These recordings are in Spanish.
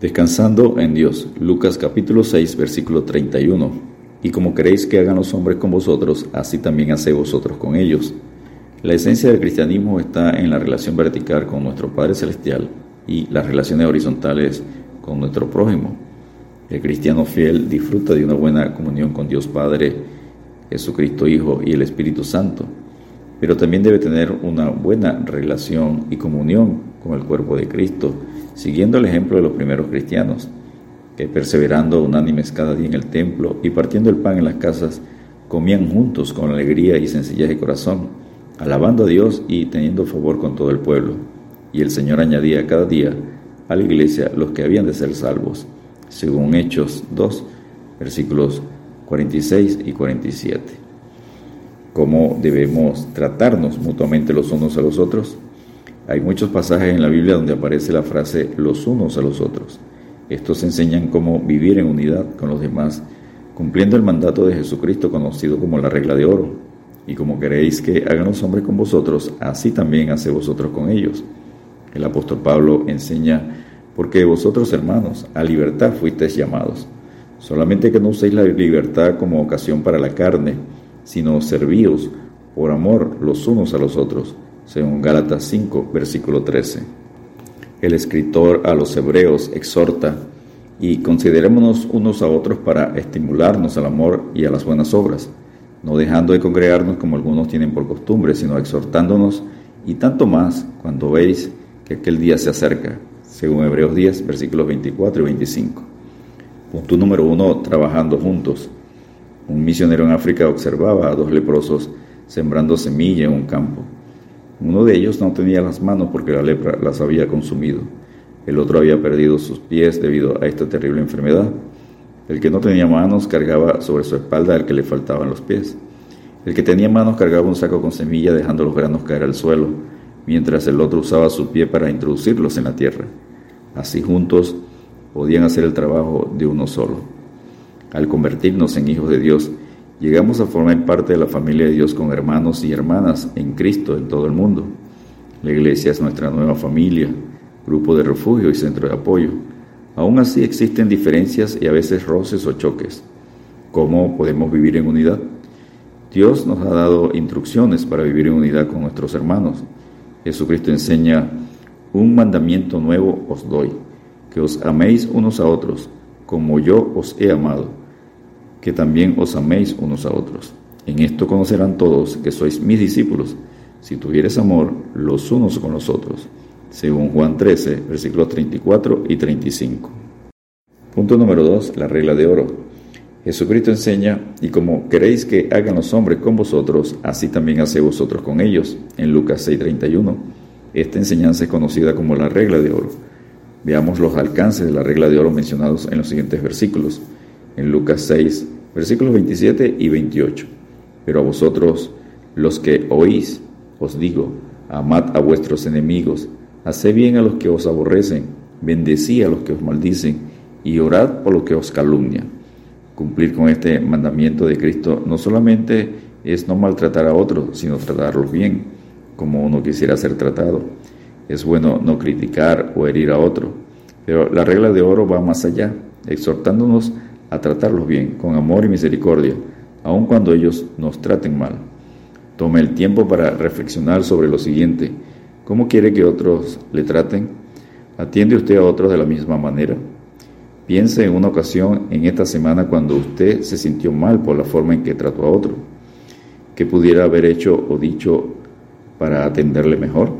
Descansando en Dios. Lucas capítulo 6, versículo 31. Y como queréis que hagan los hombres con vosotros, así también haced vosotros con ellos. La esencia del cristianismo está en la relación vertical con nuestro Padre Celestial y las relaciones horizontales con nuestro prójimo. El cristiano fiel disfruta de una buena comunión con Dios Padre, Jesucristo Hijo y el Espíritu Santo, pero también debe tener una buena relación y comunión con el cuerpo de Cristo, siguiendo el ejemplo de los primeros cristianos, que perseverando unánimes cada día en el templo y partiendo el pan en las casas, comían juntos con alegría y sencillez de corazón, alabando a Dios y teniendo favor con todo el pueblo. Y el Señor añadía cada día a la iglesia los que habían de ser salvos, según Hechos 2, versículos 46 y 47. ¿Cómo debemos tratarnos mutuamente los unos a los otros? Hay muchos pasajes en la Biblia donde aparece la frase los unos a los otros. Estos enseñan cómo vivir en unidad con los demás, cumpliendo el mandato de Jesucristo conocido como la regla de oro. Y como queréis que hagan los hombres con vosotros, así también hace vosotros con ellos. El apóstol Pablo enseña, porque vosotros hermanos, a libertad fuisteis llamados. Solamente que no uséis la libertad como ocasión para la carne, sino servíos por amor los unos a los otros según Gálatas 5, versículo 13. El escritor a los hebreos exhorta y considerémonos unos a otros para estimularnos al amor y a las buenas obras, no dejando de congregarnos como algunos tienen por costumbre, sino exhortándonos y tanto más cuando veis que aquel día se acerca, según Hebreos 10, versículos 24 y 25. Punto número uno, trabajando juntos. Un misionero en África observaba a dos leprosos sembrando semilla en un campo. Uno de ellos no tenía las manos porque la lepra las había consumido. El otro había perdido sus pies debido a esta terrible enfermedad. El que no tenía manos cargaba sobre su espalda al que le faltaban los pies. El que tenía manos cargaba un saco con semilla dejando los granos caer al suelo, mientras el otro usaba su pie para introducirlos en la tierra. Así juntos podían hacer el trabajo de uno solo. Al convertirnos en hijos de Dios, Llegamos a formar parte de la familia de Dios con hermanos y hermanas en Cristo en todo el mundo. La iglesia es nuestra nueva familia, grupo de refugio y centro de apoyo. Aún así existen diferencias y a veces roces o choques. ¿Cómo podemos vivir en unidad? Dios nos ha dado instrucciones para vivir en unidad con nuestros hermanos. Jesucristo enseña, un mandamiento nuevo os doy, que os améis unos a otros, como yo os he amado que también os améis unos a otros. En esto conocerán todos que sois mis discípulos, si tuvieres amor los unos con los otros. Según Juan 13, versículos 34 y 35. Punto número 2. La regla de oro. Jesucristo enseña, y como queréis que hagan los hombres con vosotros, así también hace vosotros con ellos, en Lucas 6:31. Esta enseñanza es conocida como la regla de oro. Veamos los alcances de la regla de oro mencionados en los siguientes versículos en Lucas 6, versículos 27 y 28. Pero a vosotros, los que oís, os digo, amad a vuestros enemigos, haced bien a los que os aborrecen, bendecí a los que os maldicen, y orad por los que os calumnian. Cumplir con este mandamiento de Cristo no solamente es no maltratar a otros, sino tratarlos bien, como uno quisiera ser tratado. Es bueno no criticar o herir a otro, pero la regla de oro va más allá, exhortándonos a tratarlos bien, con amor y misericordia, aun cuando ellos nos traten mal. Tome el tiempo para reflexionar sobre lo siguiente. ¿Cómo quiere que otros le traten? ¿Atiende usted a otros de la misma manera? Piense en una ocasión en esta semana cuando usted se sintió mal por la forma en que trató a otro. ¿Qué pudiera haber hecho o dicho para atenderle mejor?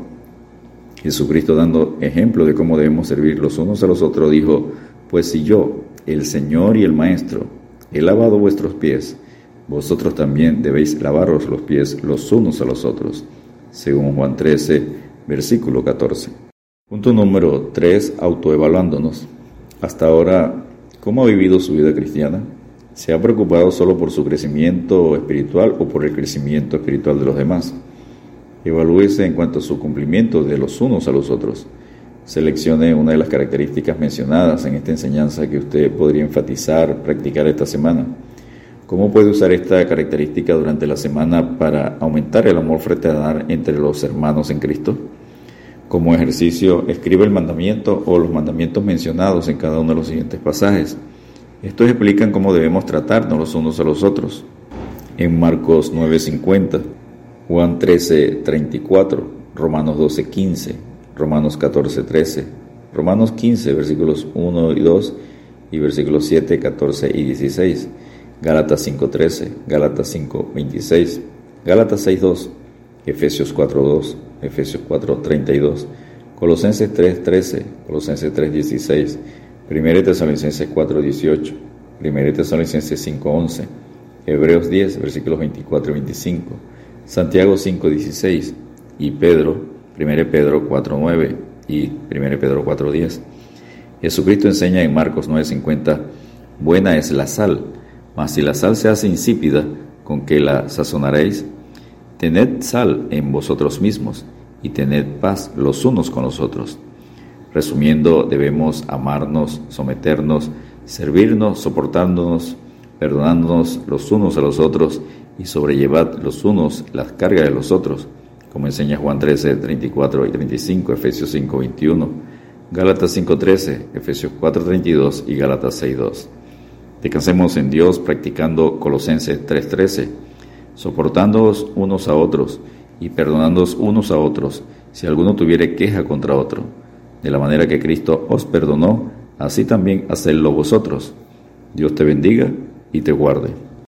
Jesucristo dando ejemplo de cómo debemos servir los unos a los otros, dijo, pues si yo, el Señor y el Maestro, he lavado vuestros pies, vosotros también debéis lavaros los pies los unos a los otros, según Juan 13, versículo 14. Punto número 3, autoevaluándonos. Hasta ahora, ¿cómo ha vivido su vida cristiana? ¿Se ha preocupado solo por su crecimiento espiritual o por el crecimiento espiritual de los demás? Evalúese en cuanto a su cumplimiento de los unos a los otros seleccione una de las características mencionadas en esta enseñanza que usted podría enfatizar, practicar esta semana. ¿Cómo puede usar esta característica durante la semana para aumentar el amor fraternal entre los hermanos en Cristo? Como ejercicio, escribe el mandamiento o los mandamientos mencionados en cada uno de los siguientes pasajes. Estos explican cómo debemos tratarnos los unos a los otros. En Marcos 9:50, Juan 13:34, Romanos 12:15, Romanos 14:13, Romanos 15, versículos 1 y 2 y versículos 7, 14 y 16, Gálatas 5:13, Gálatas 5:26, Gálatas 6:2, Efesios 4:2, Efesios 4:32, Colosenses 3:13, Colosenses 3:16, 1 Tesalonicenses 4:18, 1 Tesalonicenses 5:11, Hebreos 10, versículos 24 y 25, Santiago 5:16 y Pedro, 1 Pedro 4:9 y 1 Pedro 4:10. Jesucristo enseña en Marcos 9:50, buena es la sal, mas si la sal se hace insípida, ¿con qué la sazonaréis? Tened sal en vosotros mismos y tened paz los unos con los otros. Resumiendo, debemos amarnos, someternos, servirnos, soportándonos, perdonándonos los unos a los otros y sobrellevad los unos las cargas de los otros, como enseña Juan 13, 34 y 35, Efesios 5, 21, Gálatas 5, 13, Efesios 4, 32 y Gálatas 6, 2. Descansemos en Dios practicando Colosenses 3, 13 soportándoos unos a otros y perdonándoos unos a otros, si alguno tuviere queja contra otro. De la manera que Cristo os perdonó, así también hacedlo vosotros. Dios te bendiga y te guarde.